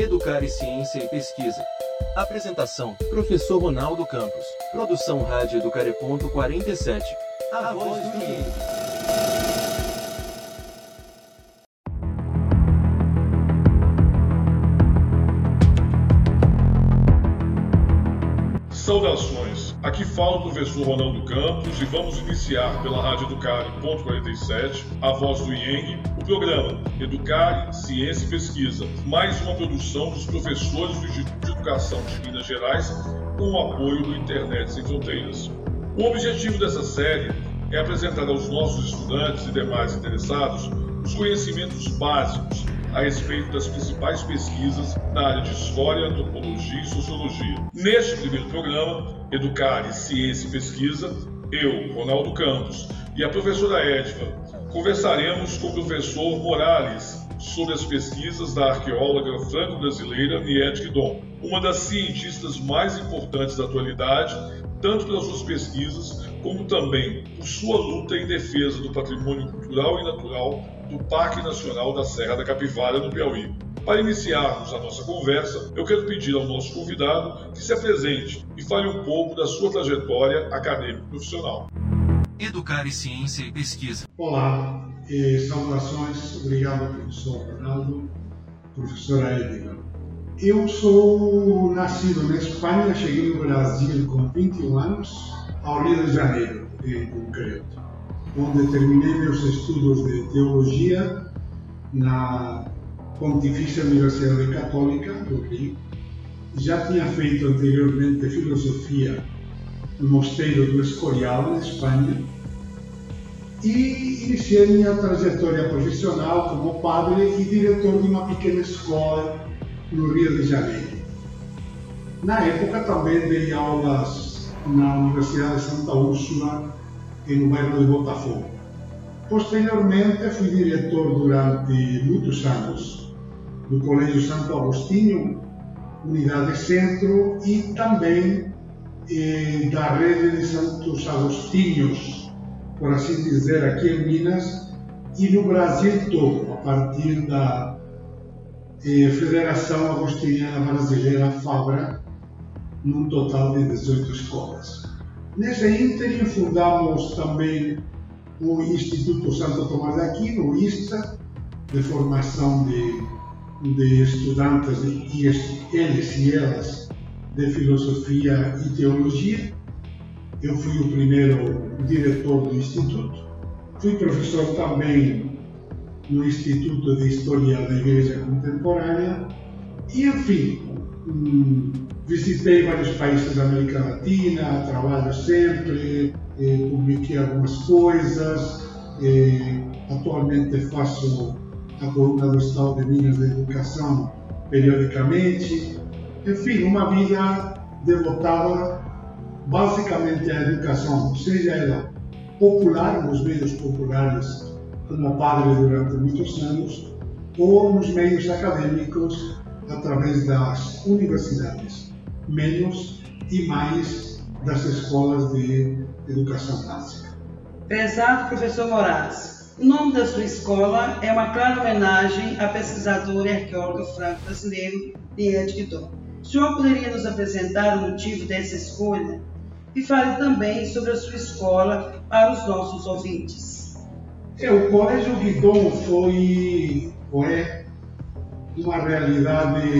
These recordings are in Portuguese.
Educar e Ciência e Pesquisa. Apresentação: Professor Ronaldo Campos. Produção Rádio Educare.47. A voz do IENG. Saudações! Aqui fala o professor Ronaldo Campos e vamos iniciar pela Rádio Educare.47, a voz do IENG, programa Educare, Ciência e Pesquisa, mais uma produção dos professores do Instituto de Educação de Minas Gerais com o apoio do Internet Sem Fronteiras. O objetivo dessa série é apresentar aos nossos estudantes e demais interessados os conhecimentos básicos a respeito das principais pesquisas na área de História, Antropologia e Sociologia. Neste primeiro programa, Educar Ciência e Pesquisa, eu, Ronaldo Campos, e a professora Edva conversaremos com o professor Morales sobre as pesquisas da arqueóloga franco-brasileira Niete Guidon, uma das cientistas mais importantes da atualidade, tanto pelas suas pesquisas como também por sua luta em defesa do patrimônio cultural e natural do Parque Nacional da Serra da Capivara, no Piauí. Para iniciarmos a nossa conversa, eu quero pedir ao nosso convidado que se apresente e fale um pouco da sua trajetória acadêmica e profissional. Educar e Ciência e Pesquisa. Olá, e saudações, obrigado professor Ronaldo, professora Edgar. Eu sou nascido na Espanha, cheguei no Brasil com 21 anos, ao Rio de Janeiro, em concreto, onde terminei meus estudos de teologia na Pontifícia Universidade Católica do Rio. Já tinha feito anteriormente filosofia no Mosteiro do Escorial, na Espanha, e iniciei minha trajetória profissional como padre e diretor de uma pequena escola no Rio de Janeiro. Na época também dei aulas na Universidade de Santa Úrsula, no bairro de Botafogo. Posteriormente fui diretor durante muitos anos do Colégio Santo Agostinho, Unidade Centro, e também eh, da rede de Santos Agostinhos, por assim dizer, aqui em Minas e no Brasil todo, a partir da eh, Federação Agostiniana Brasileira FABRA, num total de 18 escolas. Nesse ínterim fundamos também o Instituto Santo Tomás de Aquino, o ISTA, de formação de, de estudantes e eles e elas de filosofia e teologia. Eu fui o primeiro diretor do Instituto. Fui professor também no Instituto de História da Igreja Contemporânea. E, enfim, hum, visitei vários países da América Latina, trabalho sempre, eh, publiquei algumas coisas. Eh, atualmente faço a coluna do Estado de Minas de Educação periodicamente. Enfim, uma vida devotada basicamente à educação, seja ela popular, nos meios populares, como padre durante muitos anos, ou nos meios acadêmicos, através das universidades, menos e mais das escolas de educação básica. Prezado professor Moraes, o nome da sua escola é uma clara homenagem à pesquisadora e arqueóloga franco-brasileira Liette Guidon. O senhor poderia nos apresentar o motivo dessa escolha? E fale também sobre a sua escola para os nossos ouvintes. É, o Colégio Guidon foi, é uma realidade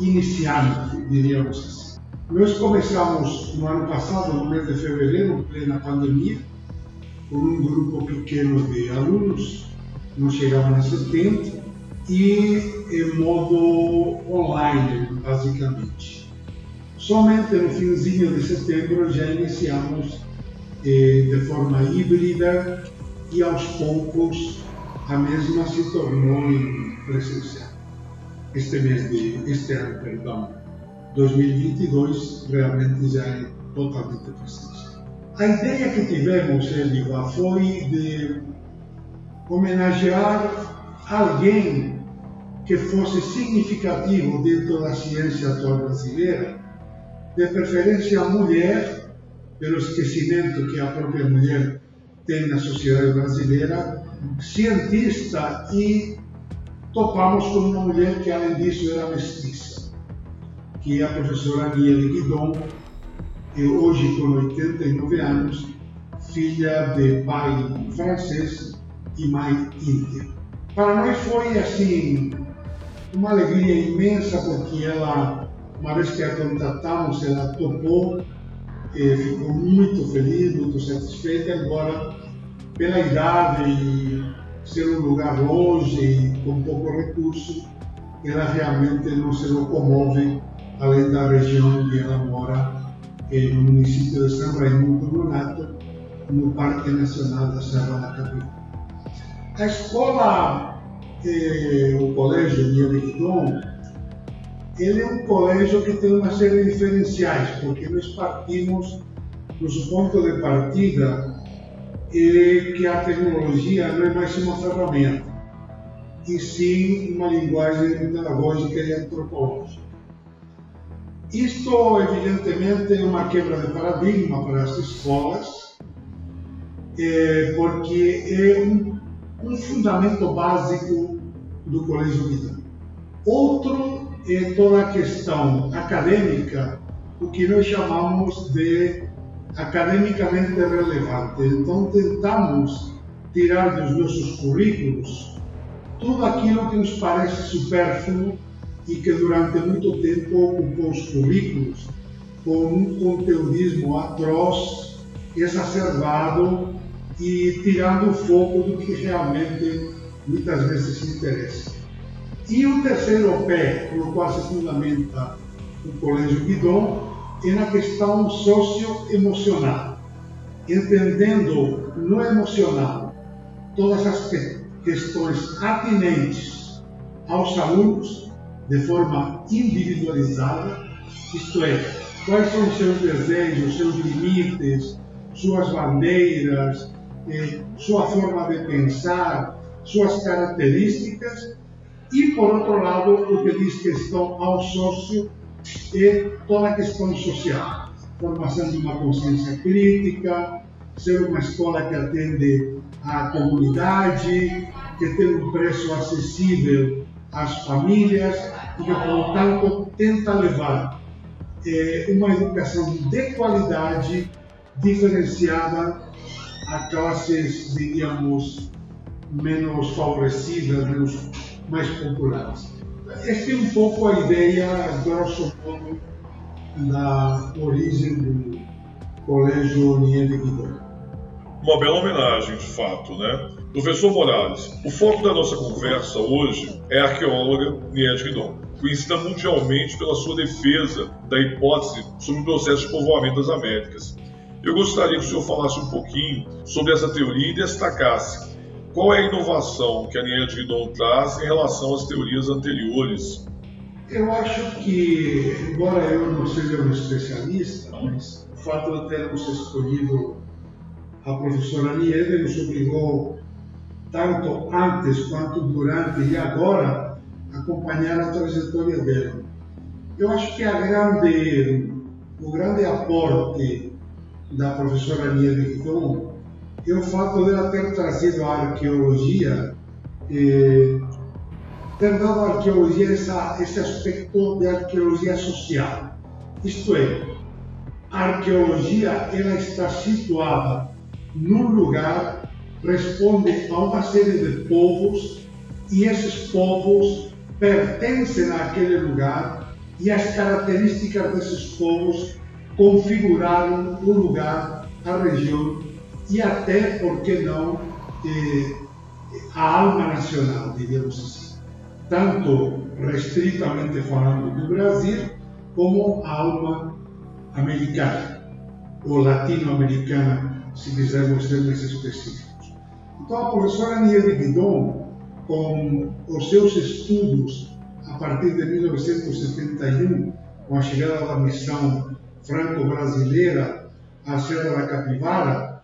iniciante, diríamos assim. Nós começamos no ano passado, no mês de fevereiro, plena pandemia, com um grupo pequeno de alunos, não chegavam a 70, e em modo online, basicamente. Somente no finzinho de setembro já iniciamos eh, de forma híbrida e aos poucos a mesma se tornou presencial. Este mês de este ano, perdão, 2022 realmente já é totalmente presencial. A ideia que tivemos, Eliva, foi de homenagear alguém que fosse significativo dentro da ciência atual brasileira, de preferência a mulher, pelo esquecimento que a própria mulher tem na sociedade brasileira, cientista e topamos com uma mulher que, além disso, era mestiça, que é a professora Niele Guidon, e hoje com 89 anos, filha de pai francês e mãe índia. Para nós foi assim uma alegria imensa porque ela, uma vez que a contatamos, ela topou, e ficou muito feliz, muito satisfeita, embora pela idade e ser um lugar longe e com pouco recurso, ela realmente não se locomove além da região onde ela mora, no município de São Raimundo do Nonato, no Parque Nacional da Serra da Capivara. A escola, eh, o colégio de ele é um colégio que tem uma série de diferenciais, porque nós partimos, nosso ponto de partida é que a tecnologia não é mais uma ferramenta, e sim uma linguagem pedagógica e antropológica. Isto, evidentemente, é uma quebra de paradigma para as escolas, é, porque é um, um, fundamento básico do Colégio Vida. Outro é toda a questão acadêmica, o que nós chamamos de academicamente relevante. Então, tentamos tirar dos nossos currículos tudo aquilo que nos parece supérfluo e que durante muito tempo ocupou os currículos com um conteudismo atroz, exacerbado e tirando o foco do que realmente muitas vezes interessa. E o terceiro pé, no qual se fundamenta o Colégio Guidon, é na questão socioemocional, entendendo no emocional todas as questões atinentes aos alunos de forma individualizada, isto é, quais são os seus desejos, seus limites, suas bandeiras, sua forma de pensar, suas características, e por outro lado, o que diz questão ao sócio e toda a questão social, formação de uma consciência crítica, ser uma escola que atende à comunidade, que tem um preço acessível às famílias e que, portanto, tenta levar é, uma educação de qualidade diferenciada a classes, diríamos, menos favorecidas, menos mais populares. Esta é um pouco a ideia, grosso modo, da origem do Colégio União de Guidon. Uma bela homenagem, de fato, né? Professor Morales, o foco da nossa conversa hoje é a arqueóloga Niede Guidon, conhecida mundialmente pela sua defesa da hipótese sobre o processo de povoamento das Américas. Eu gostaria que o senhor falasse um pouquinho sobre essa teoria e destacasse qual é a inovação que a Niel Guidon traz em relação às teorias anteriores? Eu acho que, embora eu não seja um especialista, mas o fato de termos escolhido a professora Niede nos obrigou, tanto antes quanto durante e agora, a acompanhar a trajetória dela. Eu acho que grande, o grande aporte da professora Niede Guidon e o fato dela ter trazido a arqueologia, eh, ter dado à arqueologia essa, esse aspecto de arqueologia social. Isto é, a arqueologia ela está situada num lugar, responde a uma série de povos e esses povos pertencem àquele lugar e as características desses povos configuraram o lugar, a região e até, por que não, eh, a alma nacional, diríamos assim. Tanto restritamente falando do Brasil, como a alma americana, ou latino-americana, se quisermos ser mais específicos. Então, a professora Niede Guidon, com os seus estudos a partir de 1971, com a chegada da missão franco-brasileira à Serra da Capivara,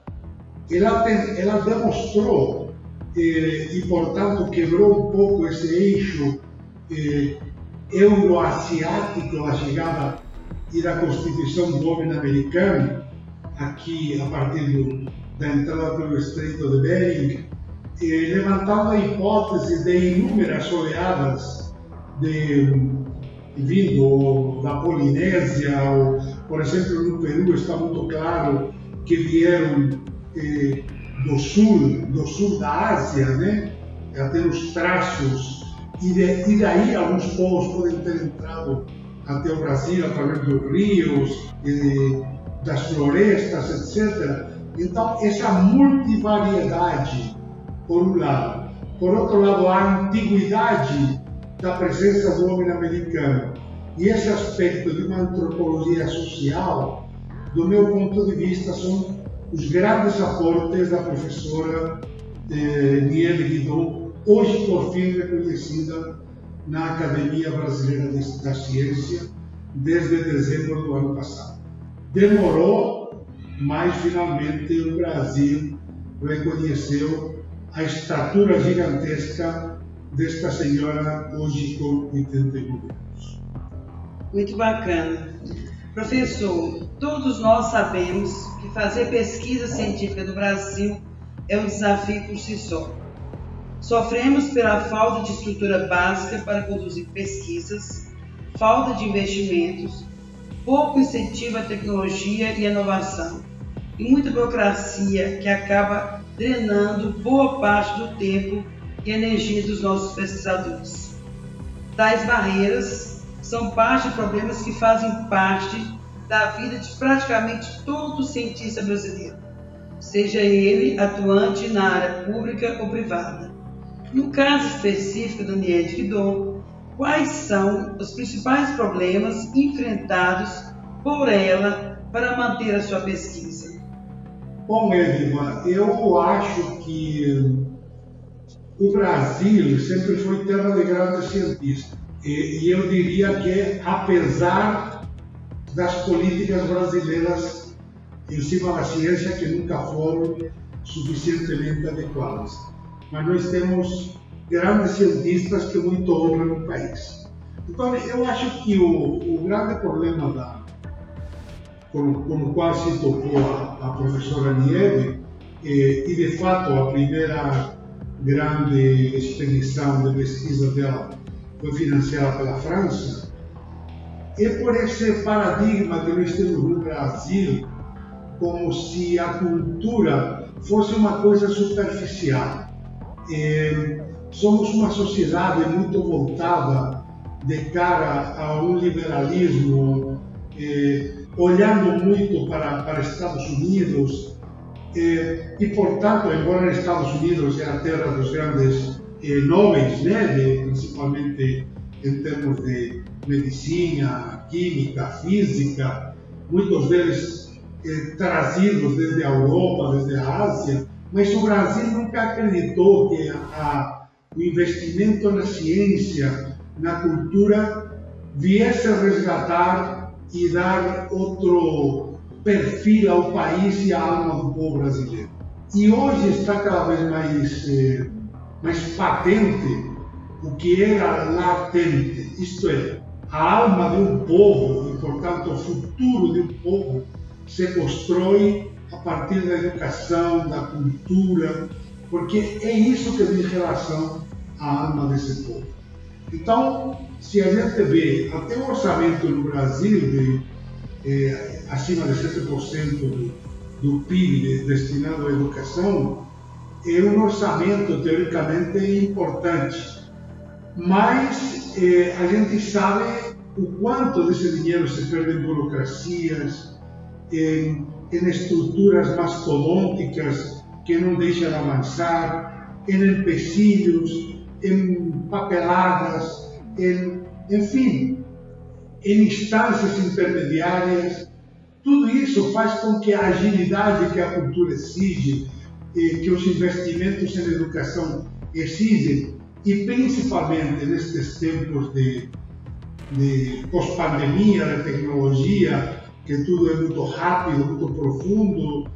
ela, tem, ela demonstrou eh, e, portanto, quebrou um pouco esse eixo eh, euroasiático da chegada e da constituição do homem americano, aqui a partir do, da entrada pelo Estreito de Bering eh, levantando a hipótese de inúmeras oleadas de, vindo da Polinésia, ou, por exemplo, no Peru está muito claro que vieram eh, do sul, do sul da Ásia, né? até os traços, e, de, e daí alguns povos podem ter entrado até o Brasil através dos rios, eh, das florestas, etc. Então, essa multivariedade, por um lado. Por outro lado, a antiguidade da presença do homem americano e esse aspecto de uma antropologia social, do meu ponto de vista, são os grandes aportes da professora eh, Niele Guidon, hoje por fim reconhecida na Academia Brasileira da Ciência desde dezembro do ano passado. Demorou, mas finalmente o Brasil reconheceu a estatura gigantesca desta senhora hoje com 81 anos. Muito bacana. Professor, todos nós sabemos que fazer pesquisa científica no Brasil é um desafio por si só. Sofremos pela falta de estrutura básica para conduzir pesquisas, falta de investimentos, pouco incentivo à tecnologia e inovação, e muita burocracia que acaba drenando boa parte do tempo e energia dos nossos pesquisadores. Tais barreiras são parte de problemas que fazem parte da vida de praticamente todo cientista brasileiro, seja ele atuante na área pública ou privada. No caso específico da Niede Guidon, quais são os principais problemas enfrentados por ela para manter a sua pesquisa? Bom, Edma, eu acho que o Brasil sempre foi terra de grandes cientistas. E, e eu diria que, apesar das políticas brasileiras em cima da ciência que nunca foram suficientemente adequadas, mas nós temos grandes cientistas que muito honram o país. Então, eu acho que o, o grande problema da, com, com o qual se tocou a, a professora Nieve, eh, e de fato a primeira grande expedição de pesquisa dela foi financiada pela França, é por esse paradigma que nós temos no Brasil, como se a cultura fosse uma coisa superficial. Somos uma sociedade muito voltada de cara a um liberalismo, olhando muito para, para Estados Unidos, é, e portanto, embora Estados Unidos é a terra dos grandes eh, nobres, né, de, principalmente em termos de medicina, química, física, muitos deles eh, trazidos desde a Europa, desde a Ásia, mas o Brasil nunca acreditou que a, o investimento na ciência, na cultura, viesse a resgatar e dar outro perfil ao país e à alma do povo brasileiro. E hoje está cada vez mais, eh, mais patente o que era latente, isto é, a alma de um povo e, portanto, o futuro de um povo se constrói a partir da educação, da cultura, porque é isso que diz relação à alma desse povo. Então, se a gente vê até o orçamento no Brasil de eh, acima de 7% do, do PIB destinado à educação, é um orçamento teoricamente importante, mas eh, a gente sabe o quanto desse dinheiro se perde em burocracias, em, em estruturas mastodônticas que não deixam avançar, em empecilhos, em papeladas, em, enfim, em instâncias intermediárias. Tudo isso faz com que a agilidade que a cultura exige, que os investimentos em educação exigem, e principalmente nestes tempos de, de pós-pandemia, de tecnologia, que tudo é muito rápido, muito profundo,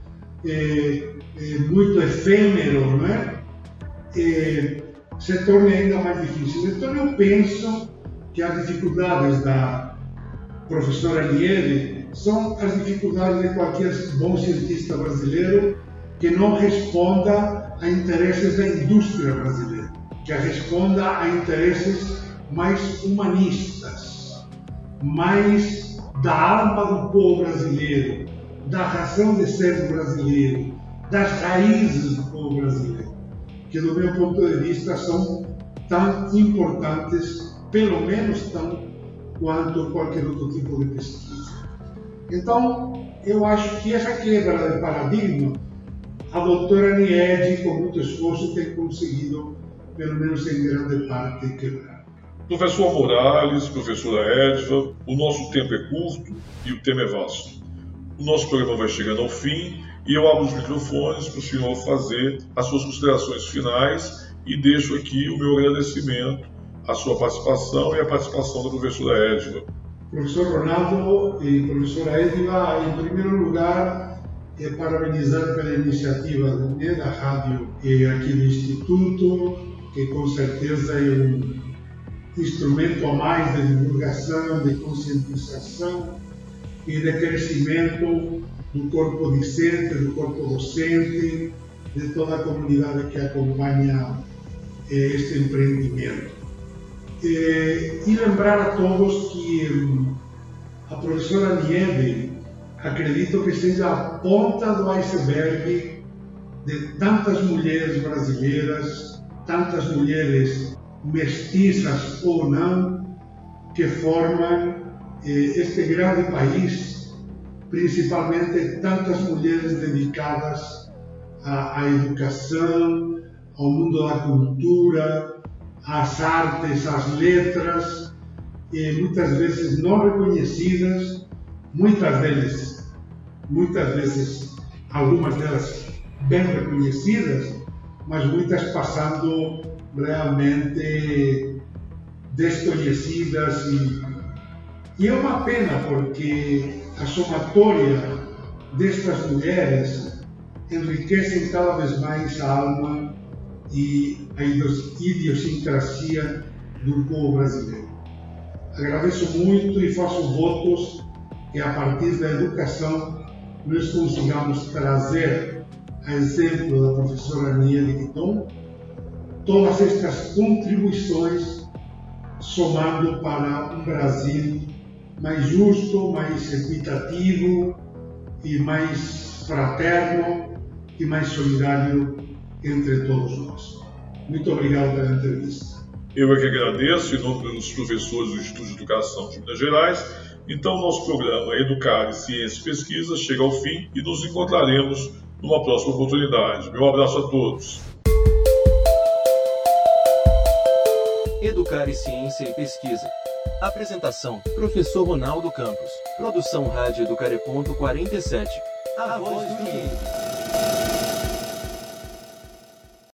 é, é muito efêmero, não é? se torna ainda mais difícil. Então eu penso que as dificuldades da professora Liede são as dificuldades de qualquer bom cientista brasileiro que não responda a interesses da indústria brasileira, que responda a interesses mais humanistas, mais da alma do povo brasileiro, da razão de ser do brasileiro, das raízes do povo brasileiro, que do meu ponto de vista são tão importantes, pelo menos tão quanto qualquer outro tipo de pesquisa. Então, eu acho que essa quebra de paradigma, a doutora Niede, com muito esforço, tem conseguido, pelo menos em grande parte, quebrar. Professor Morales, professora Edva, o nosso tempo é curto e o tema é vasto. O nosso programa vai chegando ao fim e eu abro os microfones para o senhor fazer as suas considerações finais e deixo aqui o meu agradecimento à sua participação e à participação da professora Edva. Professor Ronaldo e professora Edva, em primeiro lugar, é parabenizar pela iniciativa né, da rádio e aqui do Instituto, que com certeza é um instrumento a mais de divulgação, de conscientização e de crescimento do corpo discente, do corpo docente, de toda a comunidade que acompanha eh, este empreendimento. Eh, e lembrar a todos que hum, a professora Nieve acredito que seja a ponta do iceberg de tantas mulheres brasileiras, tantas mulheres mestiças ou não, que formam eh, este grande país, principalmente tantas mulheres dedicadas à, à educação, ao mundo da cultura, às artes, às letras, muitas vezes não reconhecidas, muitas delas, muitas vezes, algumas delas bem reconhecidas, mas muitas passando realmente desconhecidas e, e é uma pena porque a somatória destas mulheres enriquecem cada vez mais a alma e a idiosincrasia do povo brasileiro. Agradeço muito e faço votos que a partir da educação nós consigamos trazer, a exemplo da professora Nia Quiton, todas estas contribuições somando para um Brasil mais justo, mais equitativo e mais fraterno e mais solidário entre todos nós. Muito obrigado pela entrevista. Eu é que agradeço, em nome dos professores do Instituto de Educação de Minas Gerais. Então, nosso programa Educar em Ciência e Pesquisa chega ao fim e nos encontraremos numa próxima oportunidade. Meu abraço a todos. Educar em Ciência e Pesquisa. Apresentação: Professor Ronaldo Campos. Produção Rádio Careponto 47. A voz do